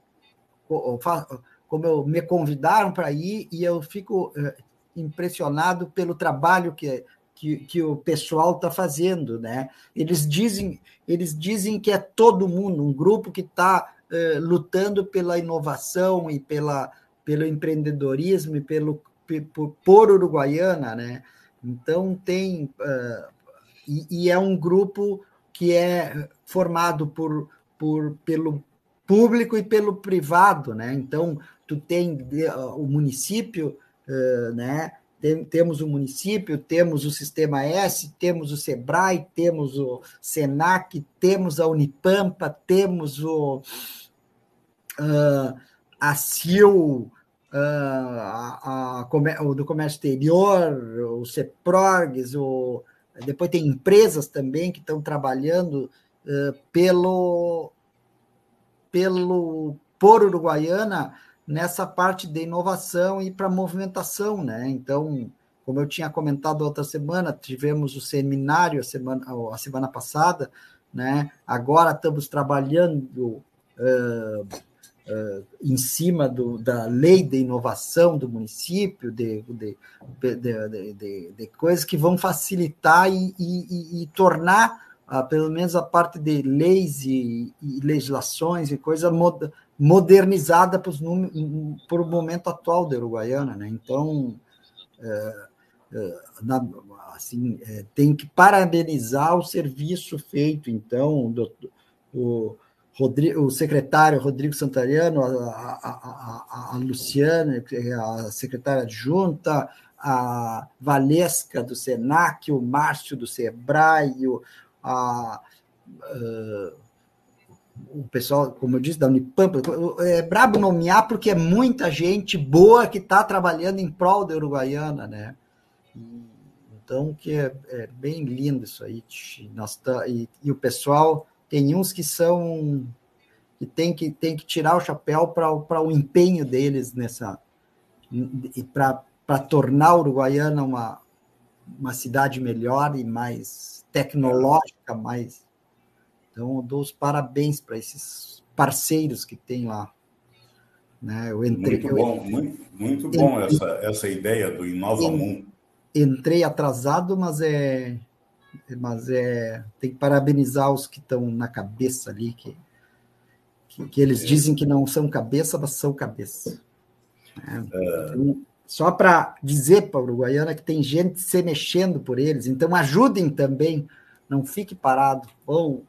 Como eu, me convidaram para ir e eu fico uh, impressionado pelo trabalho que, que, que o pessoal está fazendo. Né? Eles, dizem, eles dizem que é todo mundo, um grupo que está eh, lutando pela inovação e pela, pelo empreendedorismo e pelo por, por Uruguaiana, né? Então tem uh, e, e, é um grupo que é formado por, por pelo público e pelo privado, né? Então tu tem o município, uh, né? Tem, temos o município, temos o Sistema S, temos o SEBRAE, temos o SENAC, temos a Unipampa, temos o uh, a CIL, a, a, o do comércio exterior, o CEPROGS, o, depois tem empresas também que estão trabalhando uh, pelo, pelo por Uruguaiana nessa parte de inovação e para movimentação, né? Então, como eu tinha comentado outra semana, tivemos o seminário a semana, a semana passada, né? Agora estamos trabalhando uh, em cima do, da lei de inovação do município, de, de, de, de coisas que vão facilitar e, e, e tornar, uh, pelo menos, a parte de leis e, e legislações e coisa mod, modernizada para o momento atual da Uruguaiana. Né? Então, uh, na, assim, é, tem que parabenizar o serviço feito, então, do, o, Rodrigo, o secretário Rodrigo Santariano, a, a, a, a Luciana, é a secretária adjunta, a Valesca do Senac, o Márcio do Sebrae, a, uh, o pessoal, como eu disse, da Unipampa. É brabo nomear porque é muita gente boa que está trabalhando em prol da Uruguaiana, né? Então, que é, é bem lindo isso aí. Nós tá, e, e o pessoal tem uns que são que tem que, tem que tirar o chapéu para o empenho deles nessa e para tornar Uruguaiana uma, uma cidade melhor e mais tecnológica, mais então eu dou os parabéns para esses parceiros que tem lá. Né? Eu entrei, muito bom, eu, muito, muito bom essa, essa ideia do Inova Mundo. Entrei atrasado, mas é mas é tem que parabenizar os que estão na cabeça ali, que, que, que eles dizem que não são cabeça, mas são cabeça. É. Então, só para dizer para o Uruguaiana que tem gente se mexendo por eles, então ajudem também, não fique parado. Bom,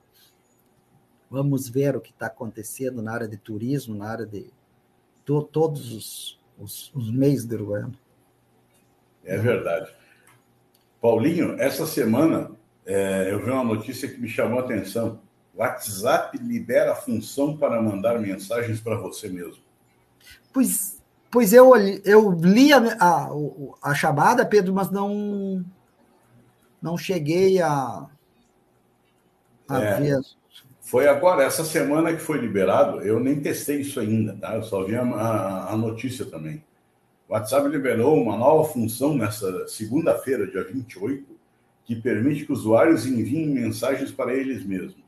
vamos ver o que está acontecendo na área de turismo, na área de to, todos os, os, os meios do Uruguaiana. É verdade. Paulinho, essa semana é, eu vi uma notícia que me chamou a atenção. O WhatsApp libera a função para mandar mensagens para você mesmo. Pois, pois eu, eu li a, a, a chamada, Pedro, mas não, não cheguei a, a é, ver. Foi agora, essa semana que foi liberado, eu nem testei isso ainda, tá? Eu só vi a, a, a notícia também. O WhatsApp liberou uma nova função nessa segunda-feira, dia 28, que permite que usuários enviem mensagens para eles mesmos.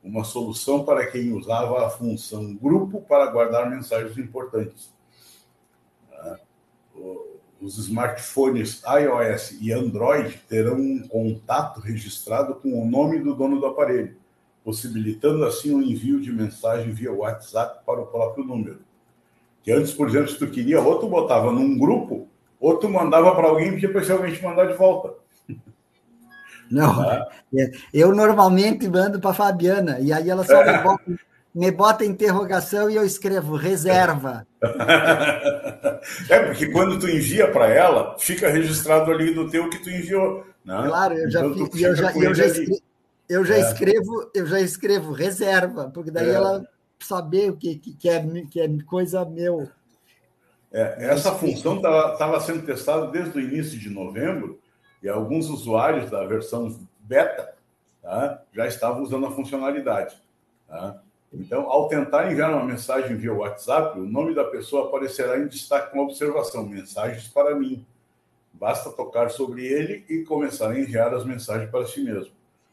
Uma solução para quem usava a função grupo para guardar mensagens importantes. Ah, os smartphones iOS e Android terão um contato registrado com o nome do dono do aparelho, possibilitando assim o envio de mensagem via WhatsApp para o próprio número. Que antes, por exemplo, se tu queria, ou tu botava num grupo, ou tu mandava para alguém e depois alguém te mandar de volta. (laughs) Não, tá. eu normalmente mando para Fabiana, e aí ela só me bota, me bota interrogação e eu escrevo reserva. (laughs) É, porque quando tu envia para ela, fica registrado ali no teu que tu enviou. Né? Claro, eu já, então, eu já, eu já, escrevo, eu já é. escrevo, eu já escrevo reserva, porque daí é. ela saber o que, que, é, que é coisa meu. É, essa função estava sendo testada desde o início de novembro, e alguns usuários da versão beta tá? já estavam usando a funcionalidade. Tá? Então, ao tentar enviar uma mensagem via WhatsApp, o nome da pessoa aparecerá em destaque com a observação: mensagens para mim. Basta tocar sobre ele e começar a enviar as mensagens para si mesmo.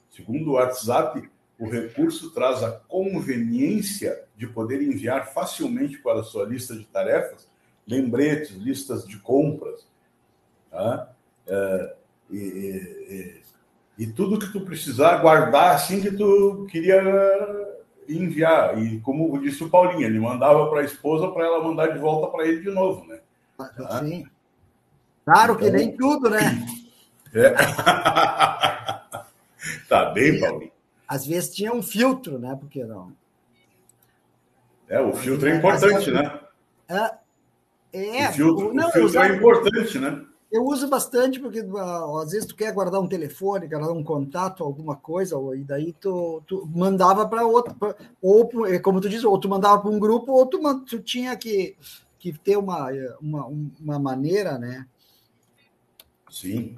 Segundo o WhatsApp, o recurso traz a conveniência de poder enviar facilmente para a sua lista de tarefas lembretes, listas de compras, tá? É, e, e, e, tudo que tu precisar guardar assim que tu queria enviar. E como disse o Paulinho, ele mandava para a esposa para ela mandar de volta para ele de novo, né? Tá? Sim. Claro então... que nem tudo, né? (laughs) É. (laughs) tá bem, Paulinho. Às vezes tinha um filtro, né? Porque não. É, o filtro é importante, né? É, é, o filtro, não, o filtro é importante, né? Eu uso bastante porque às vezes tu quer guardar um telefone, guardar um contato, alguma coisa, e daí tu, tu mandava para outro, pra, ou é como tu diz, ou tu mandava para um grupo, ou tu, tu tinha que, que ter uma, uma, uma maneira, né? Sim.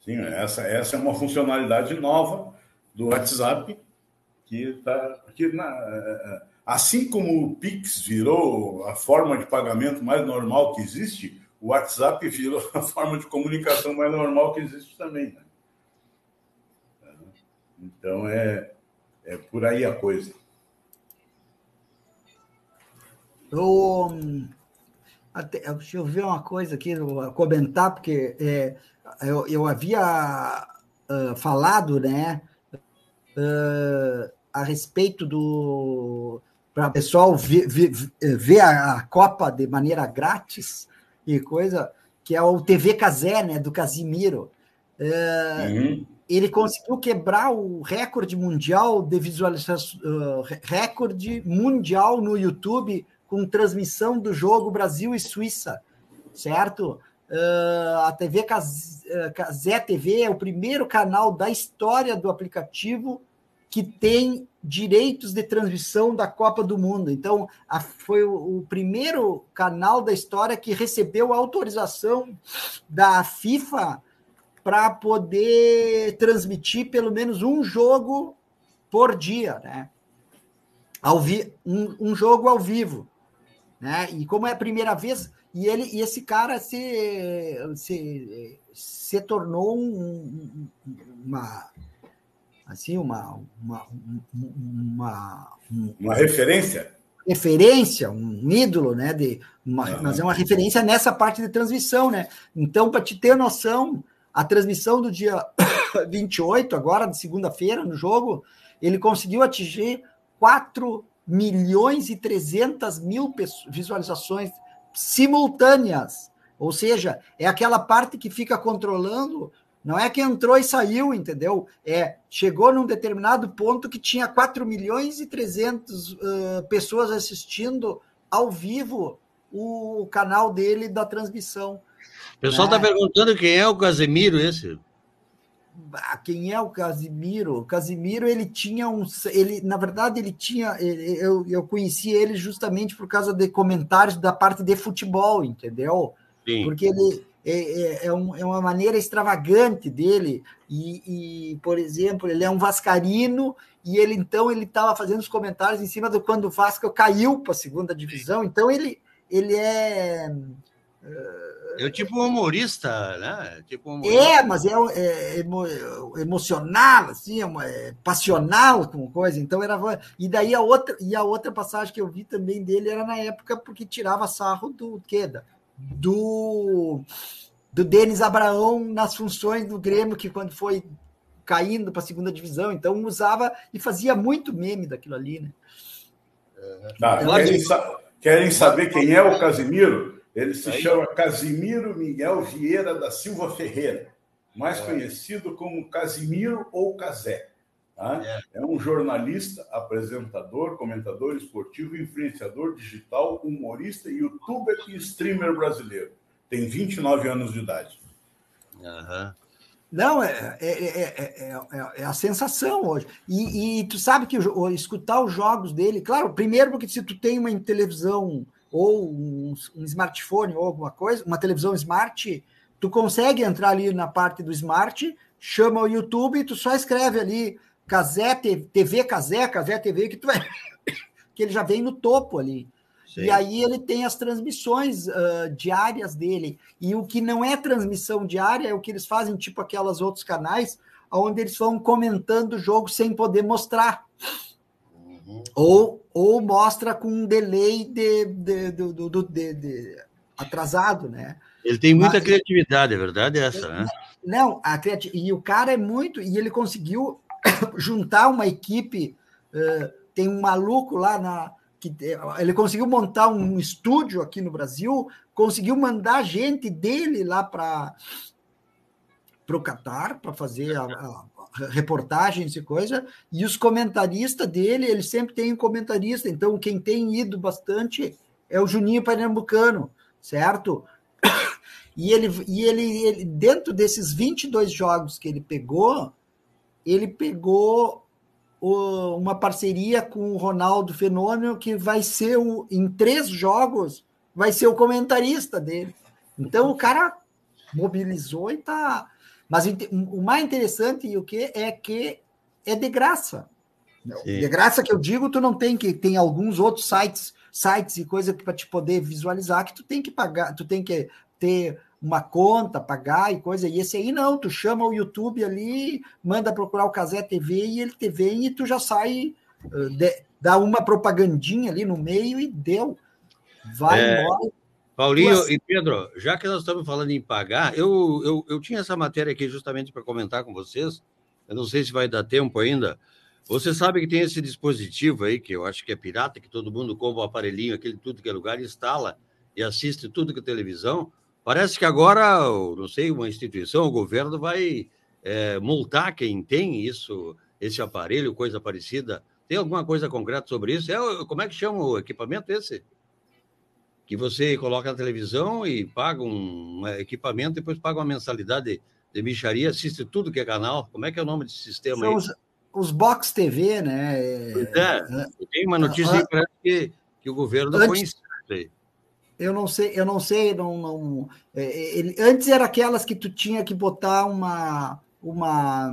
Sim, essa, essa é uma funcionalidade nova do WhatsApp que está na é, é, Assim como o Pix virou a forma de pagamento mais normal que existe, o WhatsApp virou a forma de comunicação mais normal que existe também. Né? Então é, é por aí a coisa. Eu, até, deixa eu ver uma coisa aqui, comentar, porque é, eu, eu havia uh, falado né, uh, a respeito do para o pessoal ver, ver, ver a, a, Copa de maneira grátis e coisa, que é o TV Casé, né, do Casimiro. É, uhum. Ele conseguiu quebrar o recorde mundial de visualização, uh, recorde mundial no YouTube com transmissão do jogo Brasil e Suíça, certo? Uh, a TV Casé TV é o primeiro canal da história do aplicativo que tem direitos de transmissão da Copa do Mundo. Então, a, foi o, o, primeiro canal da história que recebeu autorização da FIFA para poder transmitir pelo menos um jogo por dia, né? Ao vi, um, um jogo ao vivo, né? E como é a primeira vez, e ele e esse cara se, se, se tornou um, uma assim, uma, uma, uma, uma referência? Referência, um ídolo, né? De uma, uhum. Mas é uma referência nessa parte de transmissão, né? Então, para te ter noção, a transmissão do dia (coughs) 28, agora, de segunda-feira, no jogo, ele conseguiu atingir 4 milhões e 300 mil visualizações simultâneas. Ou seja, é aquela parte que fica controlando não é que entrou e saiu, entendeu? É, chegou num determinado ponto que tinha 4 milhões e 300 uh, pessoas assistindo ao vivo o canal dele da transmissão. O pessoal está né? perguntando quem é o Casemiro esse. Ah, quem é o Casimiro? O Casimiro, ele tinha um. Ele, na verdade, ele tinha. Ele, eu, eu conheci ele justamente por causa de comentários da parte de futebol, entendeu? Sim. Porque ele, é, é, é, um, é, uma maneira extravagante dele. E, e, por exemplo, ele é um vascarino e ele então ele estava fazendo os comentários em cima do quando o Vasco caiu para a segunda divisão. Então ele ele é é tipo um humorista, né? Tipo um humorista. É, mas é, é emo, emocional, assim, é, é passional com coisa. Então era e daí a outra e a outra passagem que eu vi também dele era na época porque tirava sarro do Queda do, do Denis Abraão nas funções do Grêmio, que quando foi caindo para a segunda divisão, então usava e fazia muito meme daquilo ali, né? Tá, querem, sa querem, saber quem é o Casimiro? Ele se chama Casimiro Miguel Vieira da Silva Ferreira, mais é. conhecido como Casimiro ou Casé. Tá? É. é um jornalista, apresentador, comentador esportivo, influenciador digital, humorista, youtuber e streamer brasileiro. Tem 29 anos de idade. Uhum. Não, é, é, é, é, a sensação hoje. E, e tu sabe que escutar os jogos dele, claro, primeiro porque se tu tem uma televisão ou um, um smartphone ou alguma coisa, uma televisão smart, tu consegue entrar ali na parte do Smart, chama o YouTube e tu só escreve ali Casé, TV Casé, Casé TV, que tu vai, (coughs) que ele já vem no topo ali. Sim. E aí ele tem as transmissões uh, diárias dele. E o que não é transmissão diária é o que eles fazem, tipo aquelas outros canais, onde eles vão comentando o jogo sem poder mostrar. Uhum. Ou, ou mostra com um delay de, de, de, de, atrasado, né? Ele tem muita Mas, criatividade, é verdade essa, né? Não, a criati... e o cara é muito. E ele conseguiu (coughs) juntar uma equipe. Uh, tem um maluco lá na. Que, ele conseguiu montar um estúdio aqui no Brasil, conseguiu mandar gente dele lá para o Catar para fazer a, a, reportagens e coisa, e os comentaristas dele, ele sempre tem um comentarista, então quem tem ido bastante é o Juninho Pernambucano, certo? (coughs) E ele, e ele, ele dentro desses 22 jogos que ele pegou, ele pegou o, uma parceria com o Ronaldo Fenômeno, que vai ser o, em três jogos, vai ser o comentarista dele. Então o cara mobilizou e tá. Mas o mais interessante e o que é que é de graça. Sim. De graça que eu digo, tu não tem que tem alguns outros sites, sites e coisa para te poder visualizar que tu tem que pagar, tu tem que ter uma conta, pagar e coisa. E esse aí não, tu chama o YouTube ali, manda procurar o Casé TV e ele te vem e tu já sai, uh, de, dá uma propagandinha ali no meio e deu. Vai é, embora. Paulinho e Pedro, já que nós estamos falando em pagar, eu, eu, eu tinha essa matéria aqui justamente para comentar com vocês. Eu não sei se vai dar tempo ainda. Você sabe que tem esse dispositivo aí, que eu acho que é pirata, que todo mundo compra um aparelhinho, aquele tudo que é lugar, instala e assiste tudo que é televisão. Parece que agora, não sei, uma instituição, o governo vai é, multar quem tem isso, esse aparelho, coisa parecida. Tem alguma coisa concreta sobre isso? É, como é que chama o equipamento esse? Que você coloca na televisão e paga um equipamento, depois paga uma mensalidade de, de micharia, assiste tudo que é canal. Como é que é o nome desse sistema São aí? Os, os Box TV, né? Pois é, é. tem uma notícia ah, que, que, que o governo antes, isso aí eu não sei, eu não sei, não, não é, ele, antes era aquelas que tu tinha que botar uma uma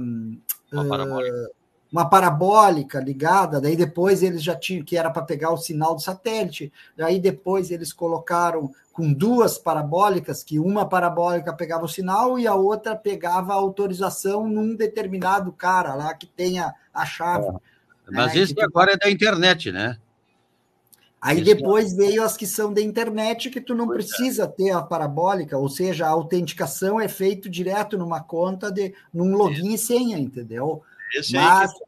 uma parabólica. Uma parabólica ligada, daí depois eles já tinham que era para pegar o sinal do satélite, daí depois eles colocaram com duas parabólicas, que uma parabólica pegava o sinal e a outra pegava a autorização num determinado cara lá que tenha a chave. É. Mas né, isso agora é da internet, né? Aí Isso. depois veio as que são da internet, que tu não pois é. precisa é. ter a parabólica, ou seja, a autenticação é feito direto numa conta, de, num login Isso. e senha, entendeu? Esse mas, que...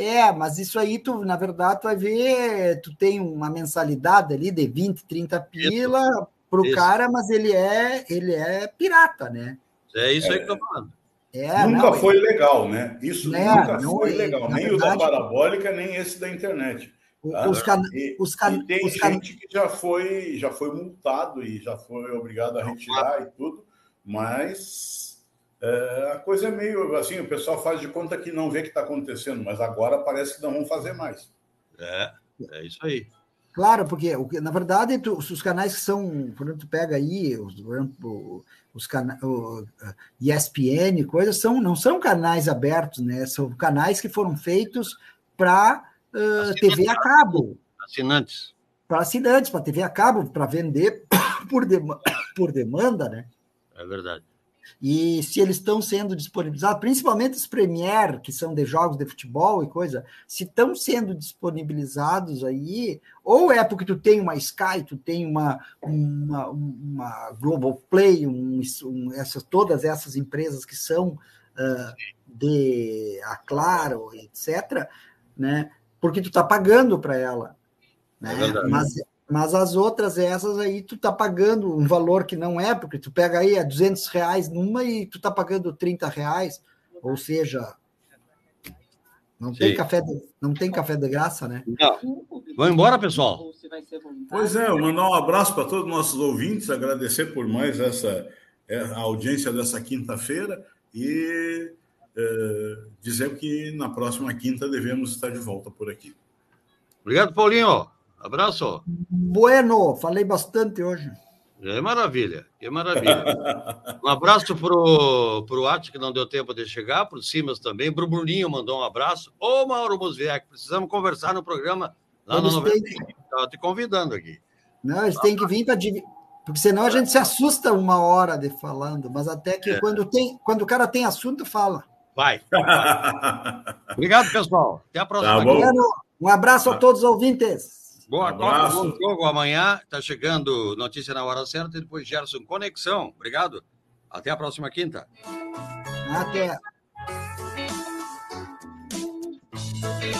É, mas isso aí, tu, na verdade, tu vai ver, tu tem uma mensalidade ali de 20, 30 pila para o cara, mas ele é, ele é pirata, né? É isso aí que eu tô falando. É, nunca não, foi legal, né? Isso é, nunca foi é, legal. Nem verdade, o da parabólica, nem esse da internet. Tá? Os, can... e, os, can... e tem os can... gente que já foi, já foi multado e já foi obrigado a retirar e tudo, mas é, a coisa é meio assim, o pessoal faz de conta que não vê o que está acontecendo, mas agora parece que não vão fazer mais. É, é isso aí. Claro, porque na verdade tu, os canais que são, quando tu pega aí os, os canais, ESPN, coisas são não são canais abertos, né? São canais que foram feitos para uh, TV a cabo. Assinantes. Para assinantes, para TV a cabo, para vender (coughs) por, por demanda, né? É verdade. E se eles estão sendo disponibilizados, principalmente os Premier, que são de jogos de futebol e coisa, se estão sendo disponibilizados aí, ou é porque tu tem uma Sky, tu tem uma, uma, uma Global Play, um, um, essas, todas essas empresas que são uh, de a Claro, etc., né? porque tu tá pagando para ela. Né? É mas, mas as outras, essas aí, tu tá pagando um valor que não é, porque tu pega aí a é 200 reais numa e tu tá pagando 30 reais, ou seja, não tem, café de, não tem café de graça, né? Não. Vamos embora, pessoal. Pois é, mandar um abraço para todos os nossos ouvintes, agradecer por mais essa é, a audiência dessa quinta-feira e é, dizer que na próxima quinta devemos estar de volta por aqui. Obrigado, Paulinho. Abraço. Bueno, falei bastante hoje. É maravilha, que maravilha. Um abraço pro, pro Ati, que não deu tempo de chegar, pro Simas também, pro Bruninho mandou um abraço. Ô, Mauro Musviec, precisamos conversar no programa lá no 90. Estava te convidando aqui. Não, eles têm que vir para porque senão a gente se assusta uma hora de falando, mas até que é. quando, tem, quando o cara tem assunto, fala. Vai. (laughs) Obrigado, pessoal. Até a próxima. Tá um abraço a todos os ouvintes. Boa um Copa, bom jogo amanhã. Está chegando notícia na hora certa e depois Gerson Conexão. Obrigado. Até a próxima quinta. Até.